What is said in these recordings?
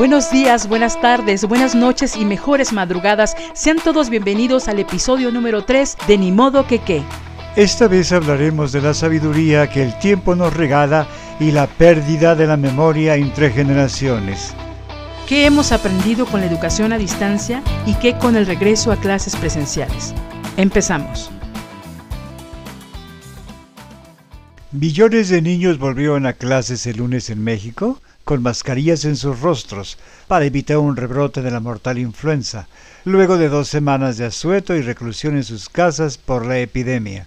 Buenos días, buenas tardes, buenas noches y mejores madrugadas. Sean todos bienvenidos al episodio número 3 de Ni modo que qué. Esta vez hablaremos de la sabiduría que el tiempo nos regala y la pérdida de la memoria entre generaciones. ¿Qué hemos aprendido con la educación a distancia y qué con el regreso a clases presenciales? Empezamos. Millones de niños volvieron a clases el lunes en México con mascarillas en sus rostros para evitar un rebrote de la mortal influenza, luego de dos semanas de asueto y reclusión en sus casas por la epidemia.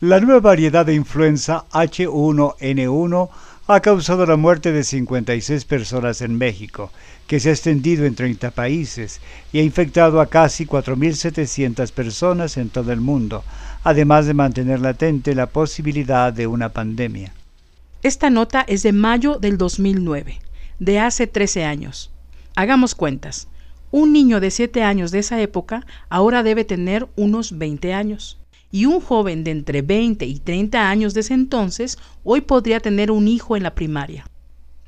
La nueva variedad de influenza H1N1 ha causado la muerte de 56 personas en México, que se ha extendido en 30 países y ha infectado a casi 4.700 personas en todo el mundo, además de mantener latente la posibilidad de una pandemia. Esta nota es de mayo del 2009, de hace 13 años. Hagamos cuentas. Un niño de 7 años de esa época ahora debe tener unos 20 años. Y un joven de entre 20 y 30 años de ese entonces hoy podría tener un hijo en la primaria.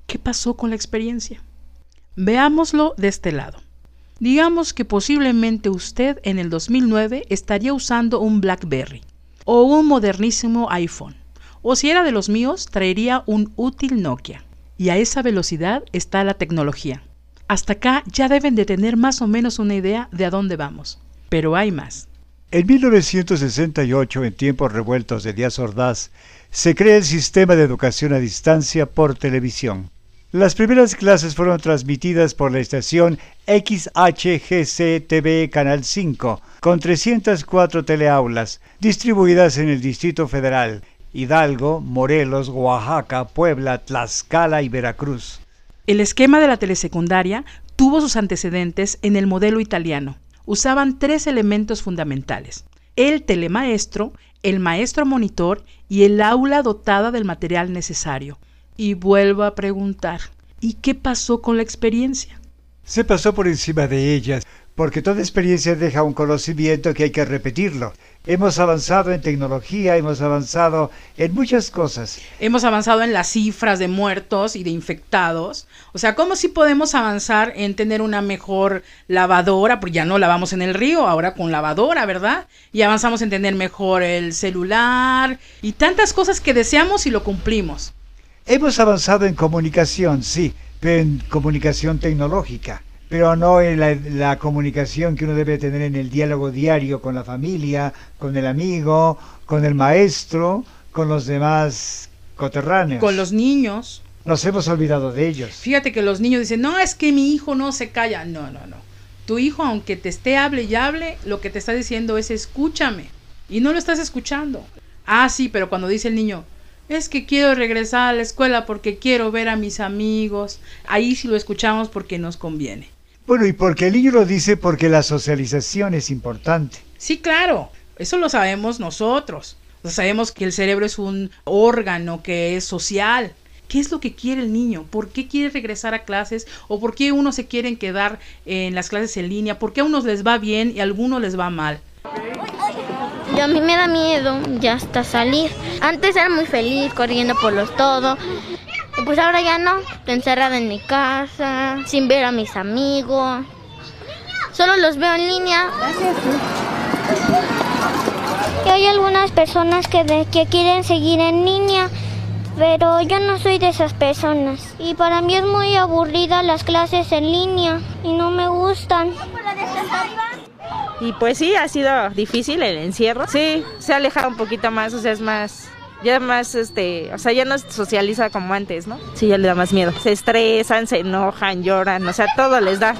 ¿Qué pasó con la experiencia? Veámoslo de este lado. Digamos que posiblemente usted en el 2009 estaría usando un BlackBerry o un modernísimo iPhone. O si era de los míos, traería un útil Nokia. Y a esa velocidad está la tecnología. Hasta acá ya deben de tener más o menos una idea de a dónde vamos. Pero hay más. En 1968, en tiempos revueltos de Díaz Ordaz, se crea el sistema de educación a distancia por televisión. Las primeras clases fueron transmitidas por la estación XHGC-TV Canal 5, con 304 teleaulas, distribuidas en el Distrito Federal, Hidalgo, Morelos, Oaxaca, Puebla, Tlaxcala y Veracruz. El esquema de la telesecundaria tuvo sus antecedentes en el modelo italiano. Usaban tres elementos fundamentales. El telemaestro, el maestro monitor y el aula dotada del material necesario. Y vuelvo a preguntar, ¿y qué pasó con la experiencia? Se pasó por encima de ellas, porque toda experiencia deja un conocimiento que hay que repetirlo. Hemos avanzado en tecnología, hemos avanzado en muchas cosas. Hemos avanzado en las cifras de muertos y de infectados. O sea, ¿cómo si podemos avanzar en tener una mejor lavadora? Porque ya no lavamos en el río, ahora con lavadora, ¿verdad? Y avanzamos en tener mejor el celular y tantas cosas que deseamos y lo cumplimos. Hemos avanzado en comunicación, sí, pero en comunicación tecnológica, pero no en la, comunicación que uno debe tener en el diálogo diario con la familia, con el amigo, con el maestro, con los demás coterráneos. Con los niños. Nos hemos olvidado de ellos. Fíjate que los niños dicen, no, es que mi hijo no se calla. No, no, no. Tu hijo, aunque te esté hable y hable, lo que te está diciendo es escúchame. Y no lo estás escuchando. Ah, sí, pero cuando dice el niño, es que quiero regresar a la escuela porque quiero ver a mis amigos. Ahí sí lo escuchamos porque nos conviene. Bueno, y porque el niño lo dice porque la socialización es importante. Sí, claro, eso lo sabemos nosotros. sabemos que el cerebro es un órgano que es social. ¿Qué es lo que quiere el niño? ¿Por qué quiere regresar a clases? ¿O por qué unos se quieren quedar en las clases en línea? ¿Por qué a unos les va bien y a algunos les va mal? Y a mí me da miedo ya hasta salir. Antes era muy feliz corriendo por los todo. Pues ahora ya no. Encerrada en mi casa, sin ver a mis amigos. Solo los veo en línea. Gracias. Y hay algunas personas que, que quieren seguir en línea, pero yo no soy de esas personas. Y para mí es muy aburrida las clases en línea y no me gustan. Y pues sí, ha sido difícil el encierro. Sí, se ha alejado un poquito más, o sea, es más, ya más, este, o sea, ya no socializa como antes, ¿no? Sí, ya le da más miedo. Se estresan, se enojan, lloran, o sea, todo les da.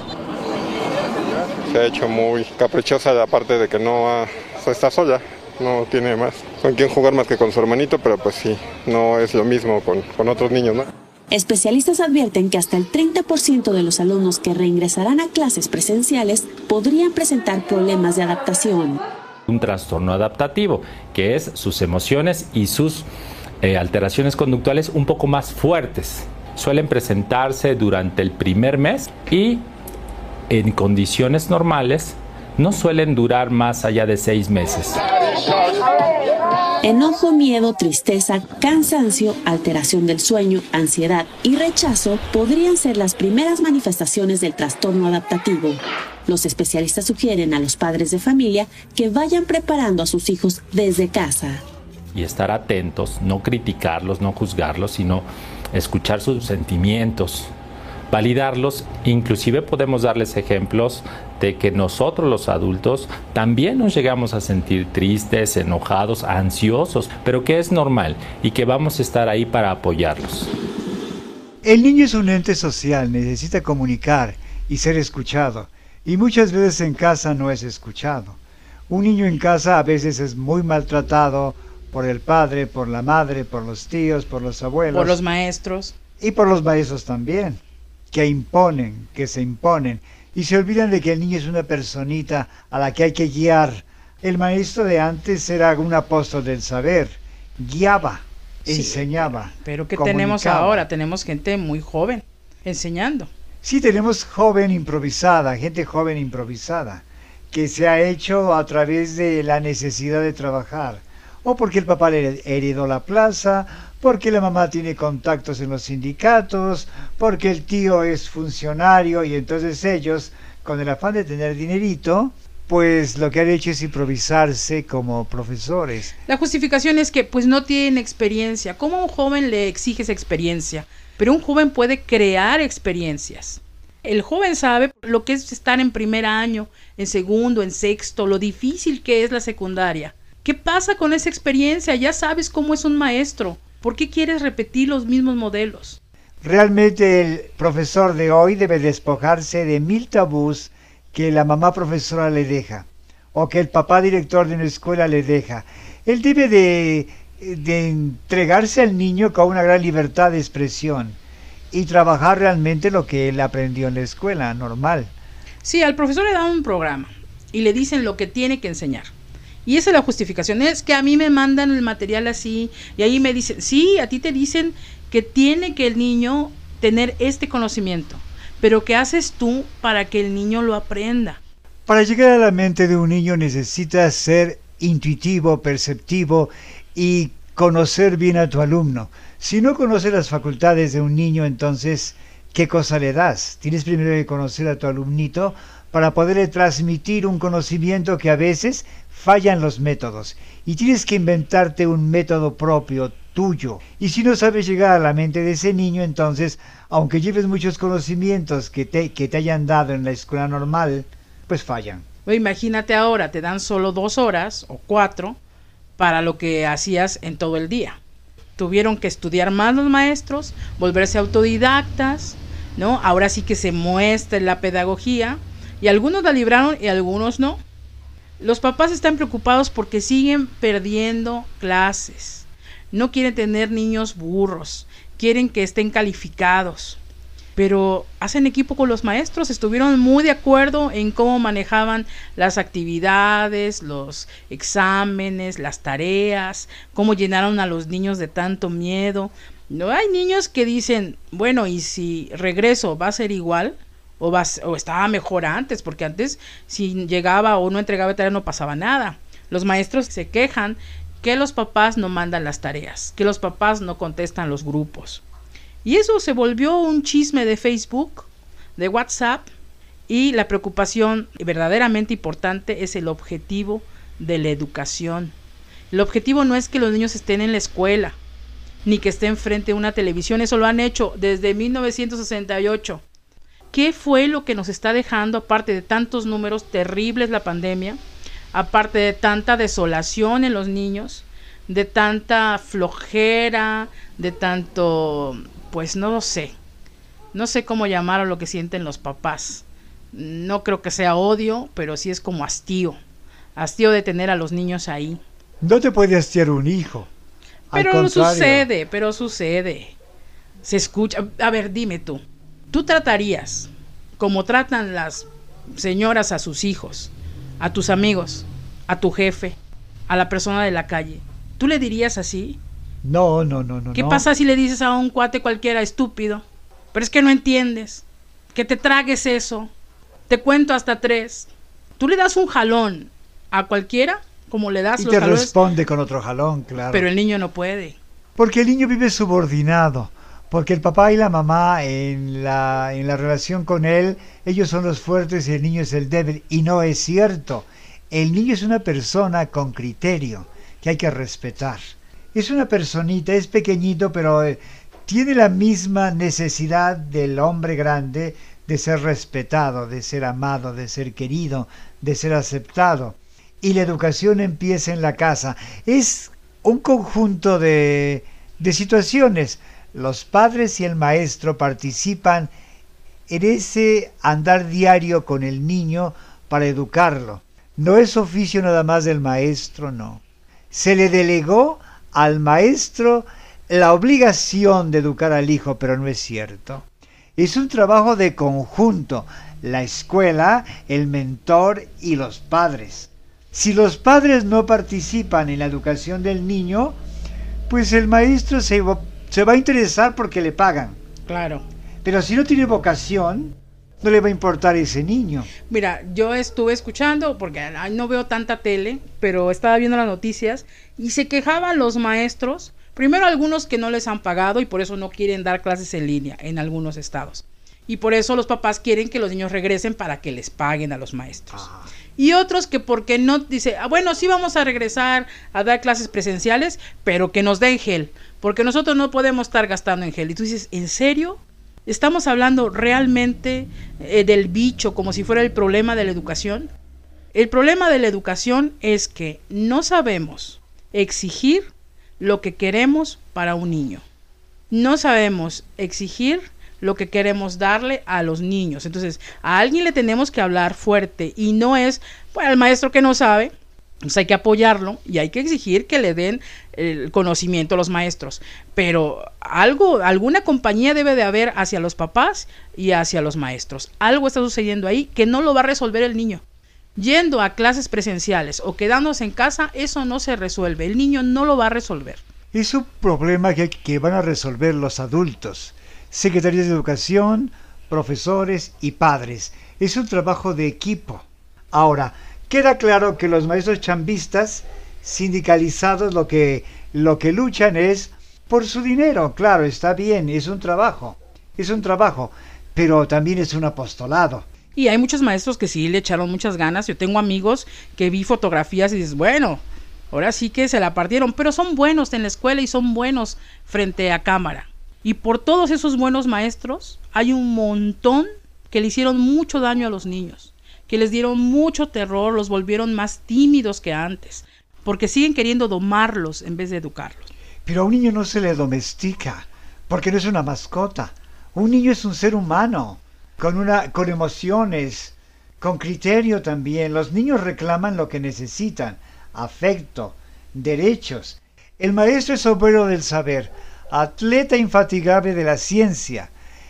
Se ha hecho muy caprichosa la parte de que no está sola, no tiene más con quién jugar más que con su hermanito, pero pues sí, no es lo mismo con, con otros niños, ¿no? Especialistas advierten que hasta el 30% de los alumnos que reingresarán a clases presenciales podrían presentar problemas de adaptación. Un trastorno adaptativo, que es sus emociones y sus eh, alteraciones conductuales un poco más fuertes. Suelen presentarse durante el primer mes y en condiciones normales no suelen durar más allá de seis meses. Enojo, miedo, tristeza, cansancio, alteración del sueño, ansiedad y rechazo podrían ser las primeras manifestaciones del trastorno adaptativo. Los especialistas sugieren a los padres de familia que vayan preparando a sus hijos desde casa. Y estar atentos, no criticarlos, no juzgarlos, sino escuchar sus sentimientos, validarlos, inclusive podemos darles ejemplos de que nosotros los adultos también nos llegamos a sentir tristes, enojados, ansiosos, pero que es normal y que vamos a estar ahí para apoyarlos. El niño es un ente social, necesita comunicar y ser escuchado, y muchas veces en casa no es escuchado. Un niño en casa a veces es muy maltratado por el padre, por la madre, por los tíos, por los abuelos. Por los maestros. Y por los maestros también, que imponen, que se imponen y se olvidan de que el niño es una personita a la que hay que guiar. El maestro de antes era un apóstol del saber, guiaba, enseñaba. Pero ¿qué tenemos ahora? Tenemos gente muy joven enseñando. Sí, tenemos joven improvisada, gente joven improvisada, que se ha hecho a través de la necesidad de trabajar, o porque el papá le heredó la plaza, porque la mamá tiene contactos en los sindicatos, porque el tío es funcionario y entonces ellos, con el afán de tener dinerito, pues lo que han hecho es improvisarse como profesores. La justificación es que pues no tienen experiencia. ¿Cómo a un joven le exiges experiencia? Pero un joven puede crear experiencias. El joven sabe lo que es estar en primer año, en segundo, en sexto, lo difícil que es la secundaria. ¿Qué pasa con esa experiencia? Ya sabes cómo es un maestro. ¿Por qué quieres repetir los mismos modelos? Realmente el profesor de hoy debe despojarse de mil tabús que la mamá profesora le deja o que el papá director de una escuela le deja. Él debe de, de entregarse al niño con una gran libertad de expresión y trabajar realmente lo que él aprendió en la escuela normal. Sí, al profesor le dan un programa y le dicen lo que tiene que enseñar. Y esa es la justificación. Es que a mí me mandan el material así y ahí me dicen, sí, a ti te dicen que tiene que el niño tener este conocimiento, pero ¿qué haces tú para que el niño lo aprenda? Para llegar a la mente de un niño necesitas ser intuitivo, perceptivo y conocer bien a tu alumno. Si no conoces las facultades de un niño, entonces, ¿qué cosa le das? Tienes primero que conocer a tu alumnito para poderle transmitir un conocimiento que a veces fallan los métodos y tienes que inventarte un método propio tuyo. Y si no sabes llegar a la mente de ese niño, entonces, aunque lleves muchos conocimientos que te, que te hayan dado en la escuela normal, pues fallan. imagínate ahora, te dan solo dos horas o cuatro para lo que hacías en todo el día. Tuvieron que estudiar más los maestros, volverse autodidactas, ¿no? Ahora sí que se muestra la pedagogía y algunos la libraron y algunos no. Los papás están preocupados porque siguen perdiendo clases. No quieren tener niños burros, quieren que estén calificados. Pero hacen equipo con los maestros, estuvieron muy de acuerdo en cómo manejaban las actividades, los exámenes, las tareas, cómo llenaron a los niños de tanto miedo. No hay niños que dicen, bueno, y si regreso va a ser igual o, o estaba mejor antes, porque antes si llegaba o no entregaba tarea no pasaba nada. Los maestros se quejan que los papás no mandan las tareas, que los papás no contestan los grupos. Y eso se volvió un chisme de Facebook, de WhatsApp, y la preocupación verdaderamente importante es el objetivo de la educación. El objetivo no es que los niños estén en la escuela, ni que estén frente a una televisión, eso lo han hecho desde 1968. ¿Qué fue lo que nos está dejando, aparte de tantos números terribles la pandemia, aparte de tanta desolación en los niños, de tanta flojera, de tanto, pues no lo sé, no sé cómo llamar a lo que sienten los papás. No creo que sea odio, pero sí es como hastío, hastío de tener a los niños ahí. No te puede hastiar un hijo. Pero sucede, pero sucede. Se escucha. A ver, dime tú. ¿Tú tratarías como tratan las señoras a sus hijos, a tus amigos, a tu jefe, a la persona de la calle? ¿Tú le dirías así? No, no, no, no. ¿Qué pasa si le dices a un cuate cualquiera estúpido? Pero es que no entiendes. Que te tragues eso. Te cuento hasta tres. Tú le das un jalón a cualquiera como le das Y los te jalones, responde con otro jalón, claro. pero el niño no puede. Porque el niño vive subordinado. Porque el papá y la mamá en la, en la relación con él, ellos son los fuertes y el niño es el débil. Y no es cierto. El niño es una persona con criterio que hay que respetar. Es una personita, es pequeñito, pero eh, tiene la misma necesidad del hombre grande de ser respetado, de ser amado, de ser querido, de ser aceptado. Y la educación empieza en la casa. Es un conjunto de, de situaciones. Los padres y el maestro participan en ese andar diario con el niño para educarlo. No es oficio nada más del maestro, no. Se le delegó al maestro la obligación de educar al hijo, pero no es cierto. Es un trabajo de conjunto, la escuela, el mentor y los padres. Si los padres no participan en la educación del niño, pues el maestro se se va a interesar porque le pagan. Claro. Pero si no tiene vocación, no le va a importar ese niño. Mira, yo estuve escuchando, porque no veo tanta tele, pero estaba viendo las noticias y se quejaban los maestros. Primero algunos que no les han pagado y por eso no quieren dar clases en línea en algunos estados. Y por eso los papás quieren que los niños regresen para que les paguen a los maestros. Y otros que porque no, dice, ah, bueno, sí vamos a regresar a dar clases presenciales, pero que nos den gel, porque nosotros no podemos estar gastando en gel. Y tú dices, ¿en serio? ¿Estamos hablando realmente eh, del bicho como si fuera el problema de la educación? El problema de la educación es que no sabemos exigir lo que queremos para un niño. No sabemos exigir lo que queremos darle a los niños. Entonces, a alguien le tenemos que hablar fuerte y no es, bueno, el maestro que no sabe, pues hay que apoyarlo y hay que exigir que le den el conocimiento a los maestros. Pero algo, alguna compañía debe de haber hacia los papás y hacia los maestros. Algo está sucediendo ahí que no lo va a resolver el niño. Yendo a clases presenciales o quedándose en casa, eso no se resuelve. El niño no lo va a resolver. Es un problema que van a resolver los adultos, secretarios de educación, profesores y padres. Es un trabajo de equipo. Ahora, queda claro que los maestros chambistas sindicalizados lo que, lo que luchan es por su dinero. Claro, está bien, es un trabajo, es un trabajo, pero también es un apostolado. Y hay muchos maestros que sí le echaron muchas ganas. Yo tengo amigos que vi fotografías y dices, bueno, ahora sí que se la partieron, pero son buenos en la escuela y son buenos frente a cámara. Y por todos esos buenos maestros hay un montón que le hicieron mucho daño a los niños, que les dieron mucho terror, los volvieron más tímidos que antes, porque siguen queriendo domarlos en vez de educarlos. Pero a un niño no se le domestica, porque no es una mascota. Un niño es un ser humano, con, una, con emociones, con criterio también. Los niños reclaman lo que necesitan, afecto, derechos. El maestro es obrero del saber, atleta infatigable de la ciencia.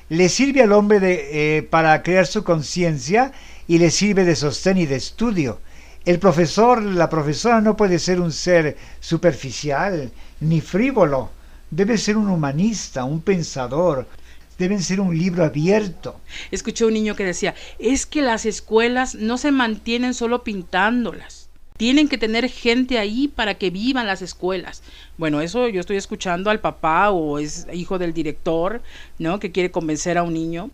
Le sirve al hombre de, eh, para crear su conciencia y le sirve de sostén y de estudio. El profesor, la profesora no puede ser un ser superficial ni frívolo. Debe ser un humanista, un pensador. Deben ser un libro abierto. Escuché un niño que decía, es que las escuelas no se mantienen solo pintándolas. Tienen que tener gente ahí para que vivan las escuelas. Bueno, eso yo estoy escuchando al papá o es hijo del director, ¿no? Que quiere convencer a un niño.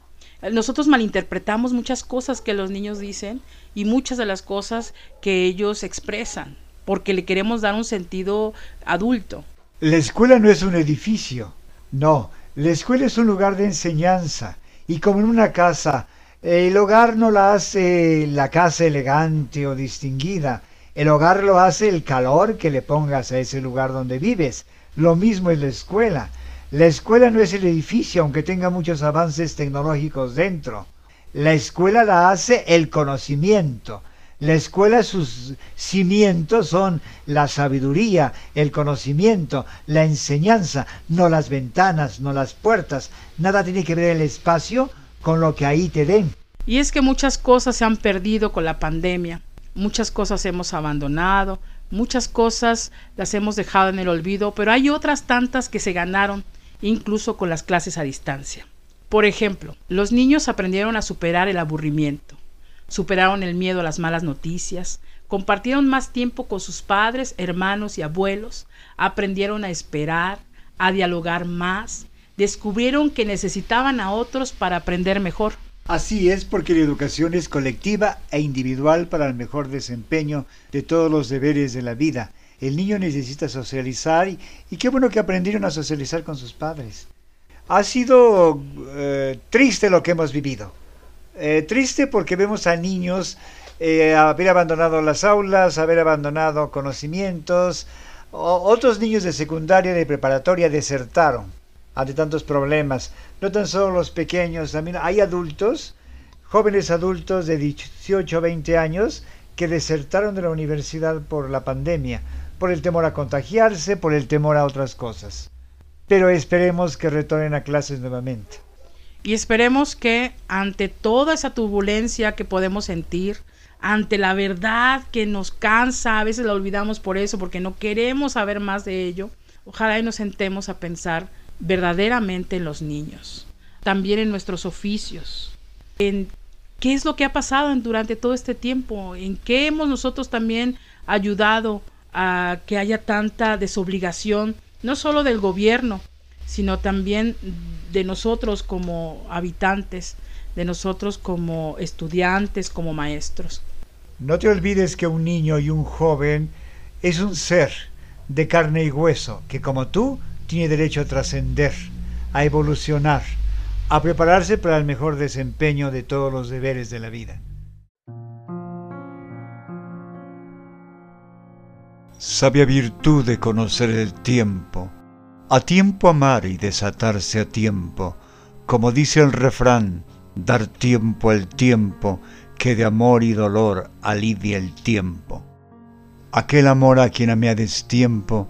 Nosotros malinterpretamos muchas cosas que los niños dicen y muchas de las cosas que ellos expresan, porque le queremos dar un sentido adulto. La escuela no es un edificio, no, la escuela es un lugar de enseñanza y como en una casa, el hogar no la hace la casa elegante o distinguida, el hogar lo hace el calor que le pongas a ese lugar donde vives. Lo mismo es la escuela. La escuela no es el edificio, aunque tenga muchos avances tecnológicos dentro. La escuela la hace el conocimiento. La escuela, sus cimientos son la sabiduría, el conocimiento, la enseñanza, no las ventanas, no las puertas. Nada tiene que ver el espacio con lo que ahí te den. Y es que muchas cosas se han perdido con la pandemia, muchas cosas hemos abandonado, muchas cosas las hemos dejado en el olvido, pero hay otras tantas que se ganaron incluso con las clases a distancia. Por ejemplo, los niños aprendieron a superar el aburrimiento, superaron el miedo a las malas noticias, compartieron más tiempo con sus padres, hermanos y abuelos, aprendieron a esperar, a dialogar más, descubrieron que necesitaban a otros para aprender mejor. Así es porque la educación es colectiva e individual para el mejor desempeño de todos los deberes de la vida. El niño necesita socializar y, qué bueno que aprendieron a socializar con sus padres. Ha sido eh, triste lo que hemos vivido. Eh, triste porque vemos a niños eh, haber abandonado las aulas, haber abandonado conocimientos. otros niños de secundaria y de preparatoria desertaron ante tantos problemas. No tan solo los pequeños, también hay adultos, jóvenes adultos de 18 o 20 años que desertaron de la universidad por la pandemia, por el temor a contagiarse, por el temor a otras cosas. Pero esperemos que retornen a clases nuevamente. Y esperemos que ante toda esa turbulencia que podemos sentir, ante la verdad que nos cansa, a veces la olvidamos por eso, porque no queremos saber más de ello, ojalá y nos sentemos a pensar verdaderamente en los niños, también en nuestros oficios, en qué es lo que ha pasado durante todo este tiempo, en qué hemos nosotros también ayudado a que haya tanta desobligación, no solo del gobierno, sino también de nosotros como habitantes, de nosotros como estudiantes, como maestros. No te olvides que un niño y un joven es un ser de carne y hueso, que como tú tiene derecho a trascender, a evolucionar, a prepararse para el mejor desempeño de todos los deberes de la vida. Sabia virtud de conocer el tiempo, a tiempo amar y desatarse a tiempo, como dice el refrán, dar tiempo al tiempo, que de amor y dolor alivia el tiempo. Aquel amor a quien amé a destiempo,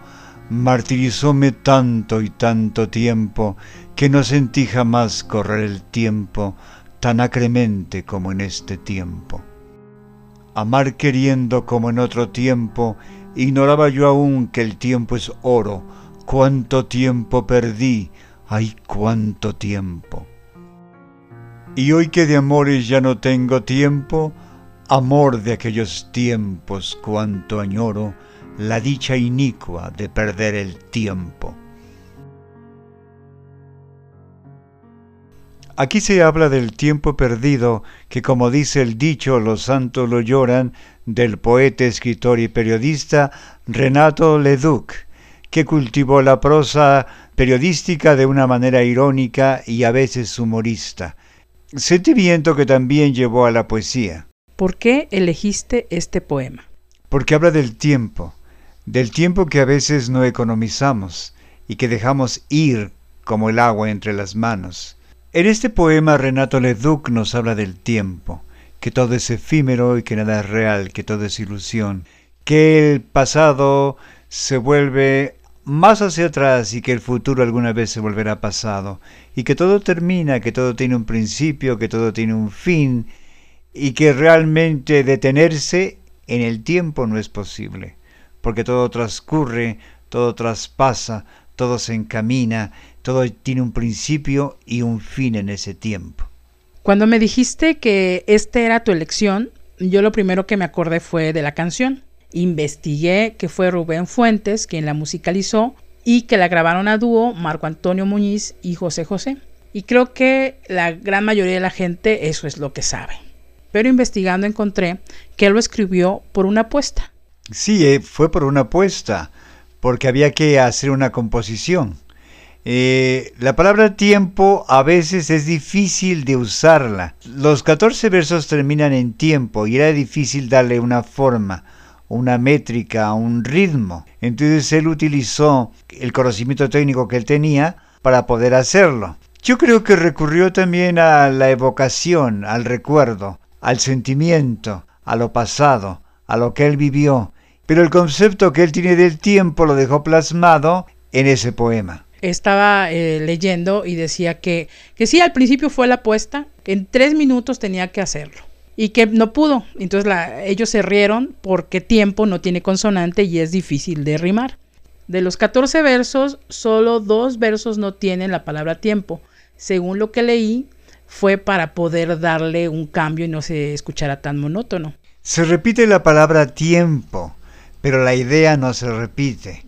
martirizóme tanto y tanto tiempo que no sentí jamás correr el tiempo tan acremente como en este tiempo. Amar queriendo como en otro tiempo, ignoraba yo aún que el tiempo es oro, cuánto tiempo perdí, ay cuánto tiempo. Y hoy que de amores ya no tengo tiempo, amor de aquellos tiempos cuánto añoro, la dicha inicua de perder el tiempo. Aquí se habla del tiempo perdido, que como dice el dicho, los santos lo lloran, del poeta, escritor y periodista Renato Leduc, que cultivó la prosa periodística de una manera irónica y a veces humorista, sentimiento que también llevó a la poesía. ¿Por qué elegiste este poema? Porque habla del tiempo, del tiempo que a veces no economizamos y que dejamos ir como el agua entre las manos. En este poema Renato Leduc nos habla del tiempo, que todo es efímero y que nada es real, que todo es ilusión, que el pasado se vuelve más hacia atrás y que el futuro alguna vez se volverá pasado, y que todo termina, que todo tiene un principio, que todo tiene un fin, y que realmente detenerse en el tiempo no es posible porque todo transcurre, todo traspasa, todo se encamina, todo tiene un principio y un fin en ese tiempo. Cuando me dijiste que esta era tu elección, yo lo primero que me acordé fue de la canción. Investigué que fue Rubén Fuentes quien la musicalizó y que la grabaron a dúo Marco Antonio Muñiz y José José. Y creo que la gran mayoría de la gente eso es lo que sabe. Pero investigando encontré que lo escribió por una apuesta. Sí, eh, fue por una apuesta, porque había que hacer una composición. Eh, la palabra tiempo a veces es difícil de usarla. Los 14 versos terminan en tiempo y era difícil darle una forma, una métrica, un ritmo. Entonces él utilizó el conocimiento técnico que él tenía para poder hacerlo. Yo creo que recurrió también a la evocación, al recuerdo, al sentimiento, a lo pasado, a lo que él vivió pero el concepto que él tiene del tiempo lo dejó plasmado en ese poema. Estaba eh, leyendo y decía que, que sí, al principio fue la apuesta, que en tres minutos tenía que hacerlo y que no pudo. Entonces ellos se rieron porque tiempo no tiene consonante y es difícil de rimar. De los 14 versos, solo dos versos no tienen la palabra tiempo. Según lo que leí, fue para poder darle un cambio y no se escuchara tan monótono. Se repite la palabra tiempo, pero la idea no se repite.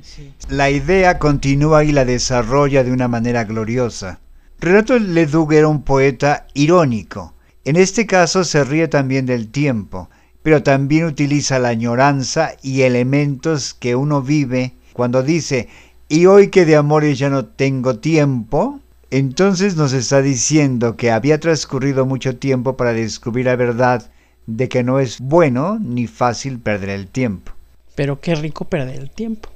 La idea continúa y la desarrolla de una manera gloriosa. Renato Leduc era un poeta irónico. En este caso se ríe también del tiempo, pero también utiliza la añoranza y elementos que uno vive cuando dice, y hoy que de amores ya no tengo tiempo, entonces nos está diciendo que había transcurrido mucho tiempo para descubrir la verdad de que no es bueno ni fácil perder el tiempo. Pero qué rico perder el tiempo.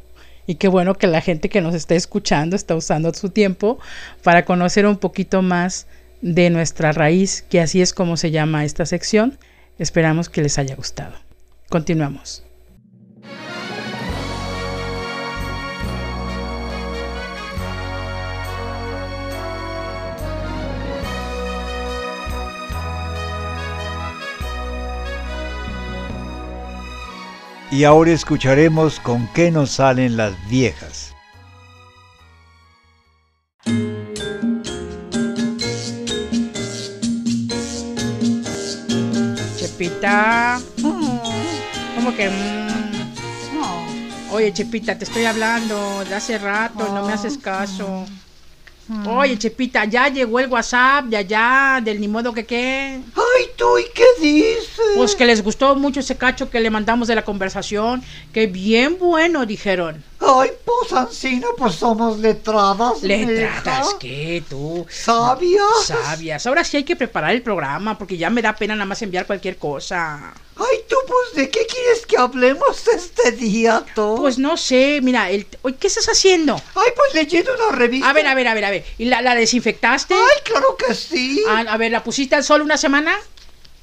Y qué bueno que la gente que nos está escuchando está usando su tiempo para conocer un poquito más de nuestra raíz, que así es como se llama esta sección. Esperamos que les haya gustado. Continuamos. Y ahora escucharemos con qué nos salen las viejas. Chepita. ¿Cómo que? mm? Oye, Chepita, te estoy hablando de hace rato no me haces caso. Oye, Chepita, ya llegó el WhatsApp, ya, ya, del ni modo que qué. Ay, tú, ¿y qué dices? Pues que les gustó mucho ese cacho que le mandamos de la conversación. Que bien bueno, dijeron. Ay, pues Ancina, pues somos letradas. ¿Letradas qué, tú? ¿Sabias? Sabias. Ahora sí hay que preparar el programa porque ya me da pena nada más enviar cualquier cosa. Ay, tú, pues, ¿de qué quieres que hablemos este día, tú? Pues no sé, mira, el... Oye, ¿qué estás haciendo? Ay, pues leyendo una revista. A ver, a ver, a ver, a ver. ¿Y la, la desinfectaste? Ay, claro que sí. Ah, a ver, ¿la pusiste al sol una semana?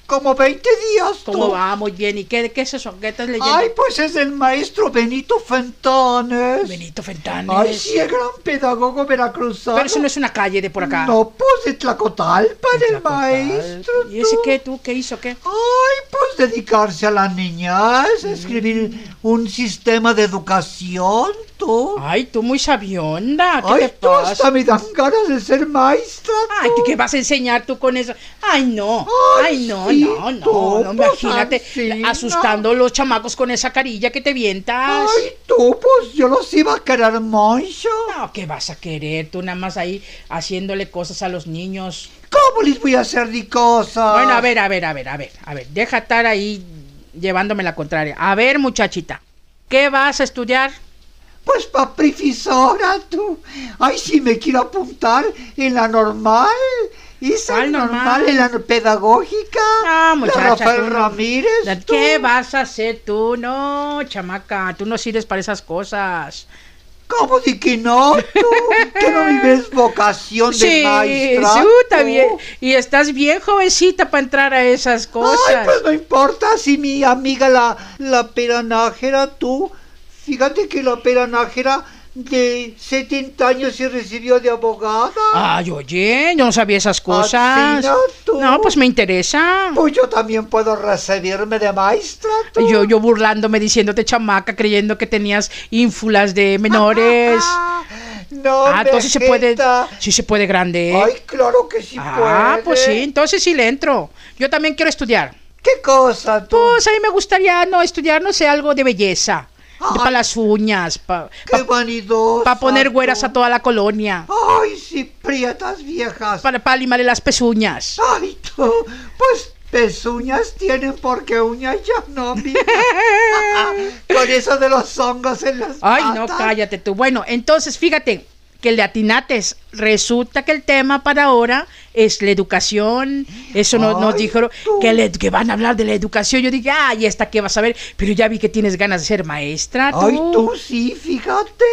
Como 20 días, tú. ¿Cómo va? Muy bien. ¿Y qué, qué es eso? ¿Qué estás leyendo? Ay, pues es el maestro Benito Fentanes. Benito Fentanes. Ay, sí, el gran pedagogo veracruzano. Pero eso no es una calle de por acá. No, pues de Tlacotalpa, del Tlacotal. maestro. ¿Y ese qué, tú? ¿Qué hizo, qué? Ay, pues dedicarse a la niñez, escribir un sistema de educación, tú. Ay, tú muy sabionda. ¿Qué Ay, te tú pasa? hasta me dan ganas de ser maestra. Ay, tú. ¿qué- ¿qué vas a enseñar tú con eso? Ay, no. Ay, Ay, no, sí, no, no. tú, no pues, imagínate asustando a los chamacos con esa carilla que te vientas. Ay, tú, pues yo los iba a querer mucho. No, ¿qué vas a querer? Tú nada más ahí haciéndole cosas a los niños. ¿Cómo les voy a hacer ni cosas? Bueno, a ver, a ver, a ver, a ver, a ver. Deja estar ahí llevándome la contraria. A ver, muchachita, ¿qué vas a estudiar? Pues pa' profesora, tú. Ay, si me quiero apuntar en la normal. Esa ¿Cuál normal? en la pedagógica. Ah, de muchacha. Rafael no- Ramírez. tú. ¿Qué vas a hacer tú? No, chamaca, tú no sirves para esas cosas. ¿Cómo de que no, tú? ¿Que no vives vocación de Sí, maestra? sí, tú? bien. Y estás bien jovencita para entrar a esas cosas. Ay, pues no importa si mi amiga la, la peranájera, tú. Fíjate que la peranájera de 70 años se recibió de abogada. Ay, oye, yo no sabía esas cosas. Así no, tú. No, pues me interesa. Pues yo también puedo recibirme de maestra, tú. Yo, yo burlándome, diciéndote chamaca, creyendo que tenías ínfulas de menores. No, Ah, entonces se puede, sí se puede grande. Ay, claro que sí ah, puede. pues sí, entonces sí le entro. Yo también quiero estudiar. ¿Qué cosa, tú? Pues a mí me gustaría no estudiar, no sé, algo de belleza. Ay. Para las uñas, para Qué vanidosa. poner güeras a toda la colonia. Ay, sí, prietas viejas. Para, para limarle las pezuñas. Ay, tú, pues pezuñas tienen porque uñas ya no, mija. Con eso de los hongos en las Ay, no, cállate tú. Bueno, entonces fíjate que el de atinates, resulta que el tema para ahora es la educación. Eso no- nos Ay, dijeron que, le- que van a hablar de la educación. Yo dije, ay, ¿esta qué vas a ver? Pero ya vi que tienes ganas de ser maestra. Tú. Ay, tú sí, fíjate.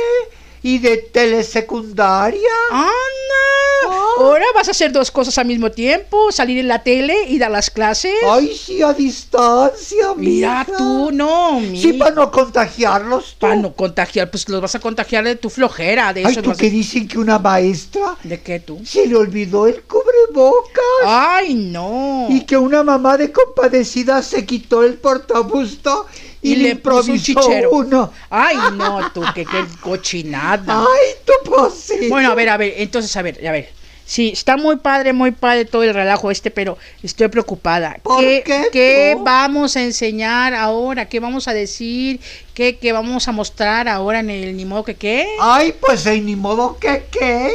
Y de telesecundaria. ¡Anda! Ahora vas a hacer dos cosas al mismo tiempo, salir en la tele y dar las clases. Ay, sí, a distancia, Mira mija. tú, no, mi. Sí, para no contagiarlos, tú. Para no contagiar, pues los vas a contagiar de tu flojera, de Ay, eso. tú a- que dicen que una maestra ¿De qué tú? se le olvidó el cubrebocas. Ay, no. Y que una mamá de compadecida se quitó el portabusto y, Y le puso un chichero. uno. Ay, no, tú, que qué cochinada. Ay, tú pues sí. Bueno, a ver, a ver, entonces, a ver, a ver. Sí, está muy padre, muy padre todo el relajo este, pero estoy preocupada. ¿Por qué qué vamos a enseñar ahora? ¿Qué vamos a decir? ¿Qué, qué vamos a mostrar ahora en el ni modo que qué? Ay, pues eh, ni modo que qué.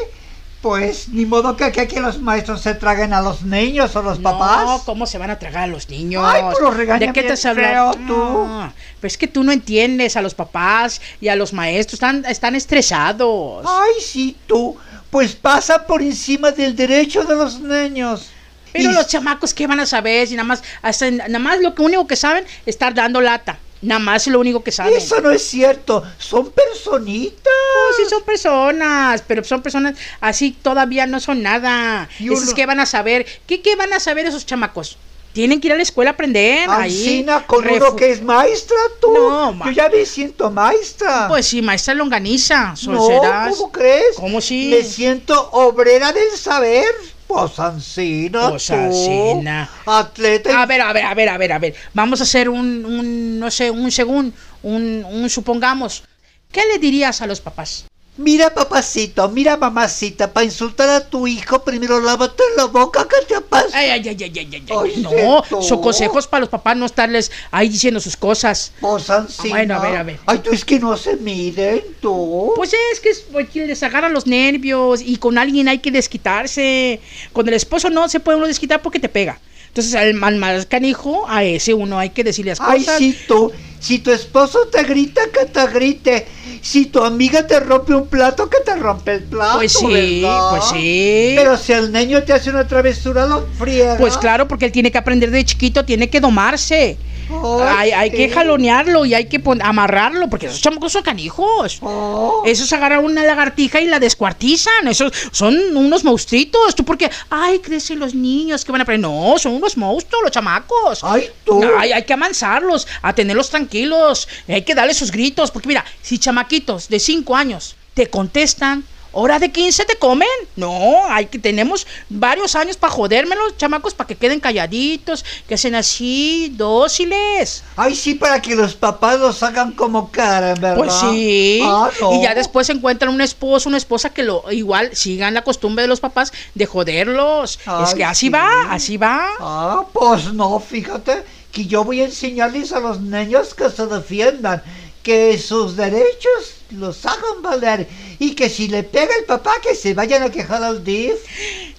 Pues ni modo que, que, que los maestros se traguen a los niños o los No, papás. ¿cómo se van a tragar a los niños? Ay, pero regañan ¿De qué te hablado? feo, tú. No, pues es que tú no entiendes a los papás y a los maestros, están, están estresados. Ay, sí, tú. Pues pasa por encima del derecho de los niños. Pero Y- los chamacos, ¿qué van a saber? Si nada más, hacen, nada más lo que único que saben es estar dando lata. Nada más es lo único que saben. Eso no es cierto. Son personitas. No, sí son personas, pero son personas así todavía no son nada. Uno- que van a saber, ¿qué, ¿qué van a saber esos chamacos? Tienen que ir a la escuela a aprender. ahí. Ancina con refu- uno que es maestra, tú. No, ma- Yo ya me siento maestra. Pues sí, maestra longaniza. no, ¿cómo crees? ¿Cómo sí? Me siento obrera del saber. Pues Ancina, Pues tú. Ancina. Atleta. A ver, a ver, a ver, a ver, a ver. Vamos a hacer un, un no sé, un según, un, un supongamos. ¿Qué le dirías a los papás? Mira, papacito, mira, mamacita, para insultar a tu hijo, primero lávate la boca, ¿qué te pasa? Ay, ay, ay, ay, ay, ay, ay. No, son consejos para los papás no estarles ahí diciendo sus cosas. Pues Ancina. Bueno, a ver, a ver. Ay, tú es que no se miden, tú. Pues es que es porque les agarran los nervios y con alguien hay que desquitarse. Con el esposo no se puede uno desquitar porque te pega. Entonces al, al más canijo, a ese uno hay que decirle las Ay, cosas. sí, tú. Si tu esposo te grita, que te grite. Si tu amiga te rompe un plato, que te rompe el plato. Pues sí, ¿verdad? pues sí. Pero si el niño te hace una travesura, lo friega. Pues claro, porque él tiene que aprender de chiquito, tiene que domarse. Hay, Ay, hay que jalonearlo y hay que amarrarlo, porque esos chamacos son canijos. Oh. Esos agarran una lagartija y la descuartizan. Esos son unos monstruitos. Tú porque, ay, crecen los niños que van a aprender. No, son unos monstruos los chamacos. Ay, tú. Ay, hay que amansarlos, a tenerlos tranquilos. Hay que darles sus gritos. Porque mira, si chamaquitos de 5 años te contestan, hora de 15 te comen. No, hay que tenemos varios años para jodérmelos, chamacos, para que queden calladitos, que sean así, dóciles. Ay, sí, para que los papás los hagan como cara, ¿verdad? Pues sí. Ah, no. Y ya después encuentran un esposo, una esposa que lo igual sigan la costumbre de los papás de joderlos. es que así sí. va, así va. Ah, pues no, fíjate que yo voy a enseñarles a los niños que se defiendan, que sus derechos los hagan valer y que si le pega el papá que se vayan a quejar al DIF.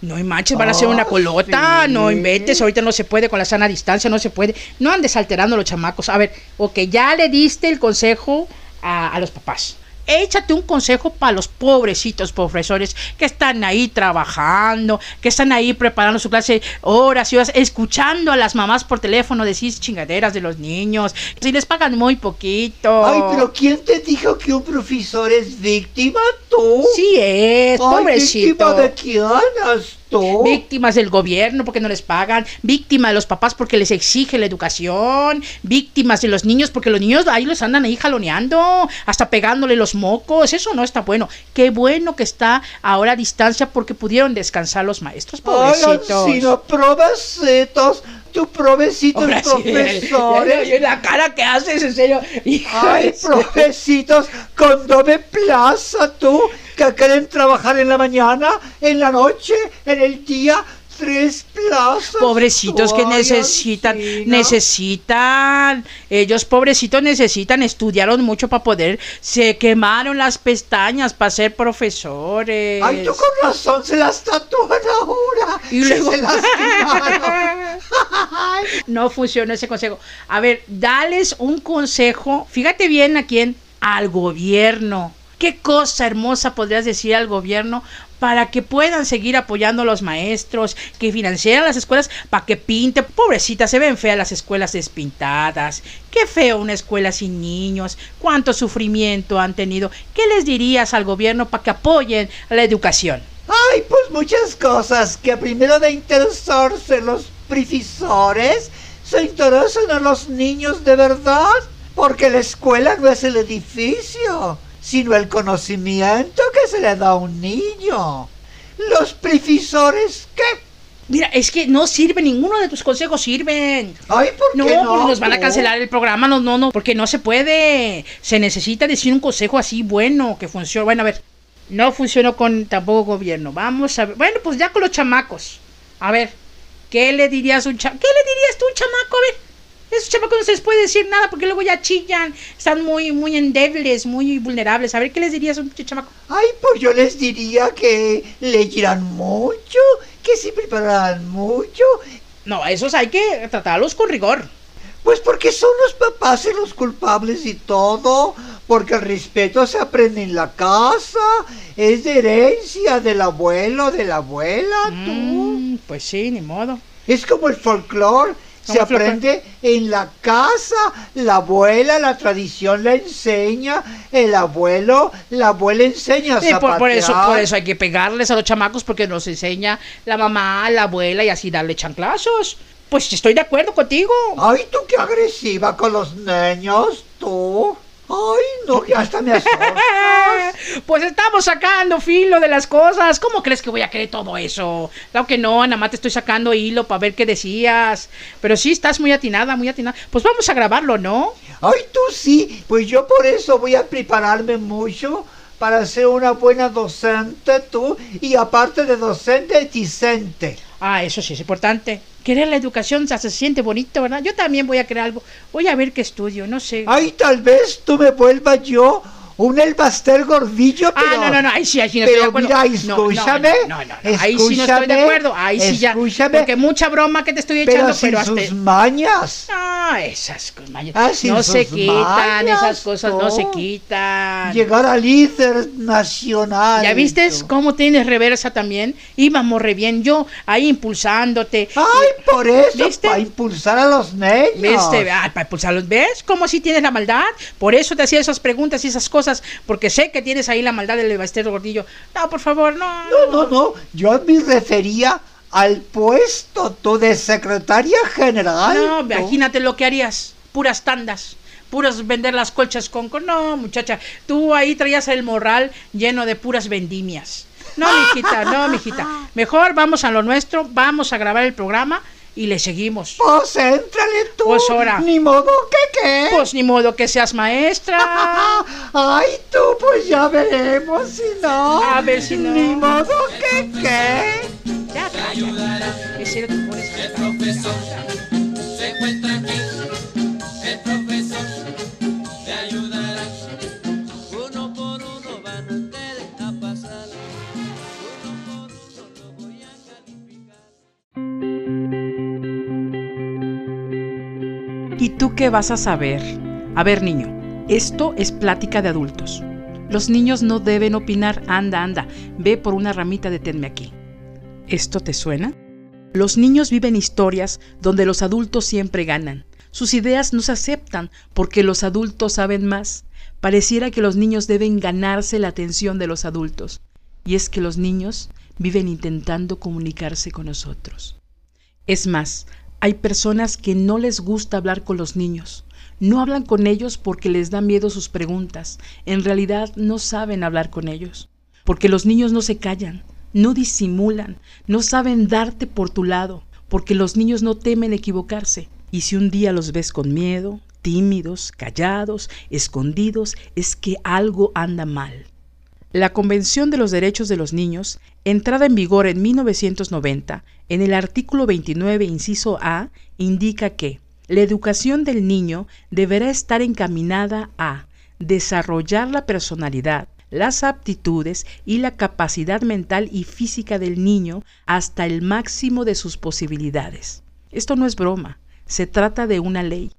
No manches, van a hacer una Ah, colota, sí. no inventes, ahorita no se puede con la sana distancia, no se puede. No andes alterando a los chamacos. A ver, ok, ya le diste el consejo a, a los papás. Échate un consejo para los pobrecitos profesores que están ahí trabajando, que están ahí preparando su clase horas y horas, escuchando a las mamás por teléfono decir chingaderas de los niños. Si les pagan muy poquito. Ay, pero ¿quién te dijo que un profesor es víctima? ¿Tú? Sí es, Ay, pobrecito. ¿Víctima de quién Víctimas del gobierno porque no les pagan, víctimas de los papás porque les exige la educación, víctimas de los niños porque los niños ahí los andan ahí jaloneando, hasta pegándole los mocos, eso no está bueno. Qué bueno que está ahora a distancia porque pudieron descansar los maestros, Ay, pobrecitos. Ancina, provecitos, tu provecitos Ahora sí, profesores. ya- la cara que haces, en serio. hijo Ay, provecitos, con doble plaza, tú, que quieren trabajar en la mañana, en la noche, en el día, tres plazas. Pobrecitos que necesitan, Ancina. necesitan, ellos pobrecitos necesitan, estudiaron mucho para poder, se quemaron las pestañas para ser profesores. Ay, tú con razón se las tatúan ahora. Y luego- se las quemaron. No funciona ese consejo. A ver, dales un consejo, fíjate bien a quién, al gobierno. ¿Qué cosa hermosa podrías decir al gobierno para que puedan seguir apoyando a los maestros, que financieran las escuelas para que pinten? Pobrecitas, se ven feas las escuelas despintadas. Qué feo una escuela sin niños. Cuánto sufrimiento han tenido. ¿Qué les dirías al gobierno para que apoyen la educación? Ay, pues muchas cosas que primero de interesarse los profesores se interesan a los niños de verdad, porque la escuela no es el edificio, sino el conocimiento que se le da a un niño. Los profesores, ¿qué? Mira, es que no sirve, ninguno de tus consejos sirven. Ay, ¿por No, qué no? porque nos van a cancelar el programa, no, no, no, porque no se puede. Se necesita decir un consejo así bueno, que funcione. Bueno, a ver, No funcionó con tampoco gobierno. Vamos a ver. Bueno, pues ya con los chamacos. A ver, ¿qué le dirías a un chamaco? ¿Qué le dirías tú a un chamaco? A ver, esos chamacos no se les puede decir nada porque luego ya chillan, están muy, muy endebles, muy vulnerables. A ver, ¿qué les dirías a un chamaco? Ay, pues yo les diría que leyeran mucho, que se prepararan mucho. No, esos hay que tratarlos con rigor. Pues porque son los papás y los culpables y todo. Porque el respeto se aprende en la casa. Es de herencia del abuelo, de la abuela, tú. Mm, pues sí, ni modo. Es como el folclore. Se aprende en la casa. La abuela, la tradición la enseña. El abuelo, la abuela enseña a Sí, por, por eso, por eso hay que pegarles a los chamacos porque nos enseña la mamá, la abuela y así darle chanclazos. Pues estoy de acuerdo contigo. Ay, tú qué agresiva con los niños, tú. Ay, no, que hasta me asustas. Pues estamos sacando filo de las cosas. ¿Cómo crees que voy a creer todo eso? Claro que no, nada más te estoy sacando hilo para ver qué decías. Pero sí, estás muy atinada, muy atinada. Pues vamos a grabarlo, ¿no? Ay, tú sí, pues yo por eso voy a prepararme mucho para ser una buena docente, tú, y aparte de docente, decente. Ah, eso sí es importante. Querer la educación se siente bonito, ¿verdad? Yo también voy a crear algo. Voy a ver qué estudio, no sé. Ay, tal vez tú me vuelvas yo un elbaster gordillo, Ah, pero... no, no, no, ahí sí, ahí sí no estoy de acuerdo. mira, No, no, escúchame, No, no, no, ahí sí no estoy de acuerdo. Ahí sí ya. escúchame. Porque mucha broma que te estoy echando, sin pero hasta. sus mañas. Ah, esas cosas. Ah, sin no se quitan, mañas, esas cosas no se quitan. Llegar a líder nacional. ¿Ya viste cómo tienes reversa también? Íbamos re bien, yo ahí impulsándote. Ay, por eso, ¿Viste? para impulsar a los niños. ¿Viste? Ah, para impulsarlos. ¿Ves cómo si tienes la maldad? Por eso te hacía esas preguntas y esas cosas, porque sé que tienes ahí la maldad del bastero gordillo. No, por favor, no. No, no, no. Yo me refería al puesto tú de secretaria general. No, imagínate lo que harías. Puras tandas. Puras vender las colchas con... con- No, muchacha. Tú ahí traías el morral lleno de puras vendimias. No, mijita, no, mijita. Mejor vamos a lo nuestro, vamos a grabar el programa y le seguimos. Pues éntrale tú. Pues ahora. Ni modo que qué. Pues ni modo que seas maestra. Ay, tú, pues ya veremos si no. A ver si no. Ni modo que qué. Ya. ¿Qué serio te pones a se encuentra aquí. Tú qué vas a saber? A ver, niño, esto es plática de adultos. Los niños no deben opinar. Anda, anda, ve por una ramita de tenme aquí. ¿Esto te suena? Los niños viven historias donde los adultos siempre ganan. Sus ideas no se aceptan porque los adultos saben más. Pareciera que los niños deben ganarse la atención de los adultos. Y es que los niños viven intentando comunicarse con nosotros. Es más, hay personas que no les gusta hablar con los niños. No hablan con ellos porque les da miedo sus preguntas. En realidad no saben hablar con ellos. Porque los niños no se callan, no disimulan, no saben darte por tu lado. Porque los niños no temen equivocarse. Y si un día los ves con miedo, tímidos, callados, escondidos, es que algo anda mal. La Convención de los Derechos de los Niños, entrada en vigor en 1990, en el artículo 29, inciso A, indica que la educación del niño deberá estar encaminada a desarrollar la personalidad, las aptitudes y la capacidad mental y física del niño hasta el máximo de sus posibilidades. Esto no es broma, se trata de una ley.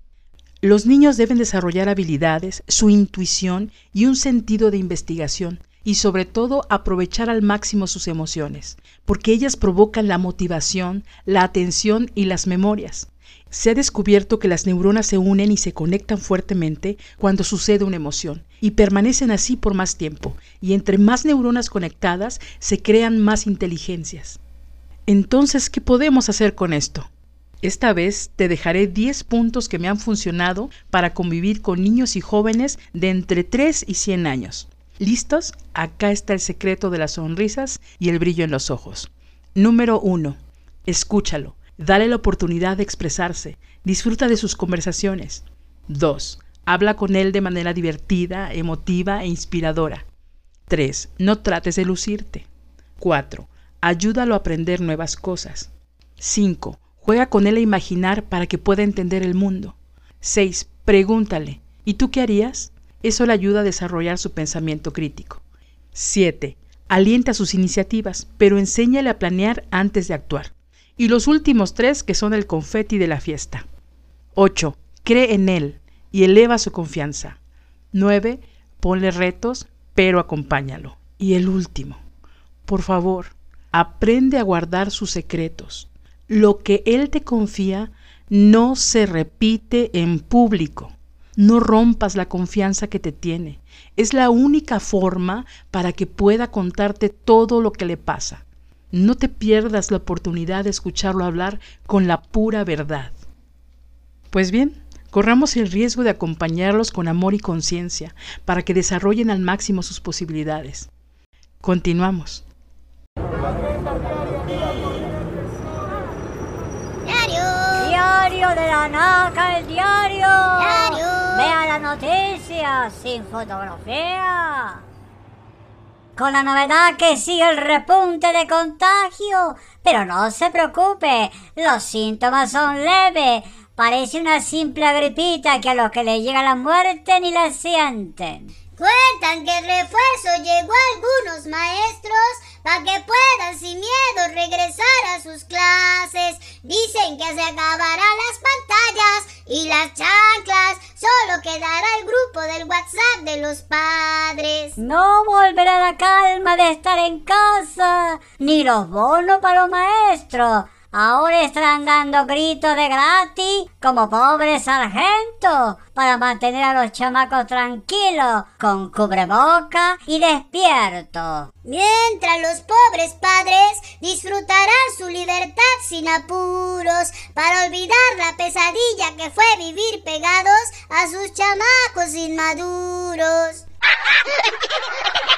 Los niños deben desarrollar habilidades, su intuición y un sentido de investigación, y sobre todo aprovechar al máximo sus emociones, porque ellas provocan la motivación, la atención y las memorias. Se ha descubierto que las neuronas se unen y se conectan fuertemente cuando sucede una emoción, y permanecen así por más tiempo, y entre más neuronas conectadas se crean más inteligencias. Entonces, ¿qué podemos hacer con esto? Esta vez te dejaré 10 puntos que me han funcionado para convivir con niños y jóvenes de entre 3 y 100 años. ¿Listos? Acá está el secreto de las sonrisas y el brillo en los ojos. Número 1. Escúchalo. Dale la oportunidad de expresarse. Disfruta de sus conversaciones. 2. Habla con él de manera divertida, emotiva e inspiradora. 3. No trates de lucirte. 4. Ayúdalo a aprender nuevas cosas. 5. Juega con él a imaginar para que pueda entender el mundo. 6. Pregúntale, ¿y tú qué harías? Eso le ayuda a desarrollar su pensamiento crítico. 7. Alienta sus iniciativas, pero enséñale a planear antes de actuar. Y los últimos tres que son el confeti de la fiesta. 8. Cree en él y eleva su confianza. 9. Ponle retos, pero acompáñalo. Y el último, por favor, aprende a guardar sus secretos. Lo que él te confía no se repite en público. No rompas la confianza que te tiene. Es la única forma para que pueda contarte todo lo que le pasa. No te pierdas la oportunidad de escucharlo hablar con la pura verdad. Pues bien, corramos el riesgo de acompañarlos con amor y conciencia para que desarrollen al máximo sus posibilidades. Continuamos. Diario de la NACA, el diario. Vea las noticias sin fotografía. Con la novedad que sigue el repunte de contagio. Pero no se preocupe, los síntomas son leves. Parece una simple gripita que a los que le llega la muerte ni la sienten. Cuentan que el refuerzo llegó a algunos maestros para que puedan sin miedo regresar a sus clases. Dicen que se acabarán las pantallas y las chanclas. Solo quedará el grupo del WhatsApp de los padres. No volverá la calma de estar en casa, ni los bonos para los maestros. Ahora estarán dando gritos de gratis como pobres sargentos para mantener a los chamacos tranquilos, con cubreboca y despiertos. Mientras los pobres padres disfrutarán su libertad sin apuros para olvidar la pesadilla que fue vivir pegados a sus chamacos inmaduros.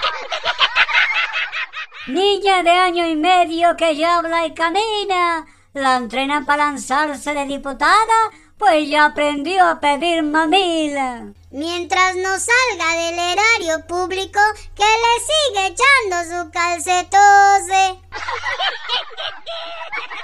Niña de año y medio que ya habla y camina. La entrenan para lanzarse de diputada, pues ya aprendió a pedir mamila. Mientras no salga del erario público, que le sigue echando su calcetose.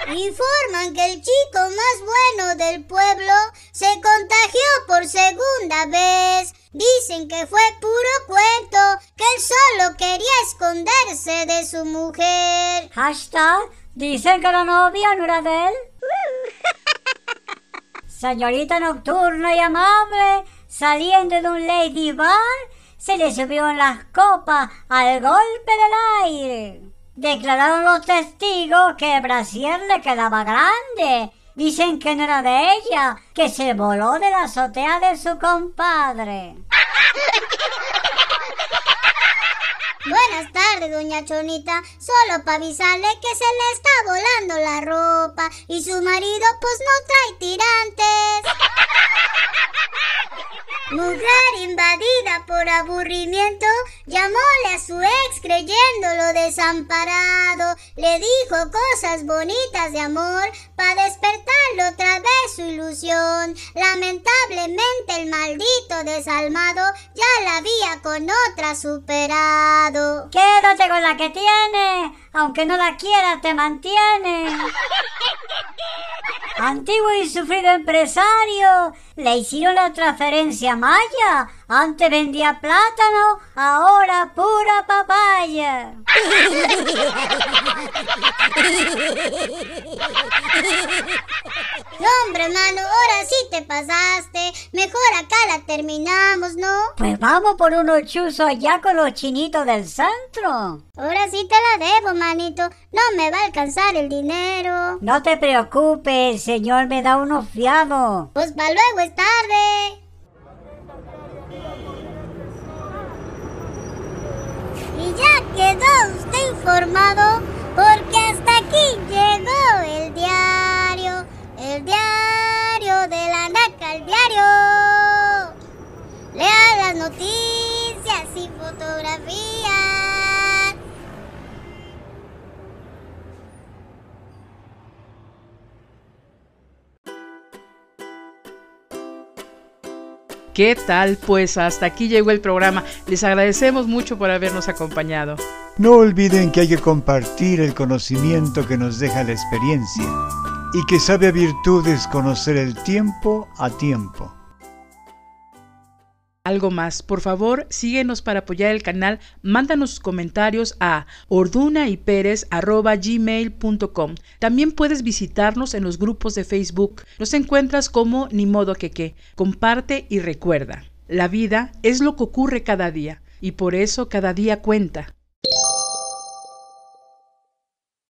Informan que el chico más bueno del pueblo se contagió por segunda vez. Dicen que fue puro cuento, que él solo quería esconderse de su mujer. Hashtag, dicen que la novia no era de él. Señorita nocturna y amable, saliendo de un lady bar, se le subió en las copas al golpe del aire. Declararon los testigos que el brasier le quedaba grande. Dicen que no era de ella, que se voló de la azotea de su compadre. Buenas tardes, doña Chonita. Solo para avisarle que se le está volando la ropa y su marido pues no trae tirantes. Mujer invadida por aburrimiento, llamóle a su ex creyéndolo desamparado. Le dijo cosas bonitas de amor para despertarle otra vez su ilusión. Lamentablemente el maldito desalmado ya la había con otra superado. Quédate con la que tiene, aunque no la quieras te mantiene. Antiguo y sufrido empresario, le hicieron la transferencia a Maya. Antes vendía plátano, ahora pura papaya. No, hombre, hermano, ahora sí te pasaste. Mejor acá la terminamos, ¿no? Pues vamos por unos chuzos allá con los chinitos del centro. Ahora sí te la debo, manito. No me va a alcanzar el dinero. No te preocupes, el señor me da unos fiados. Pues para luego es tarde. Y ya quedó usted informado porque hasta aquí llegó el diario. El diario de la NACA, el diario. Lea las noticias y fotografías. ¿Qué tal? Pues hasta aquí llegó el programa. Les agradecemos mucho por habernos acompañado. No olviden que hay que compartir el conocimiento que nos deja la experiencia y que sabe a virtudes conocer el tiempo a tiempo. Algo más, por favor, síguenos para apoyar el canal, mándanos sus comentarios a ordunayperez.gmail.com. También puedes visitarnos en los grupos de Facebook. Nos encuentras como Ni modo que qué. Comparte y recuerda. La vida es lo que ocurre cada día y por eso cada día cuenta.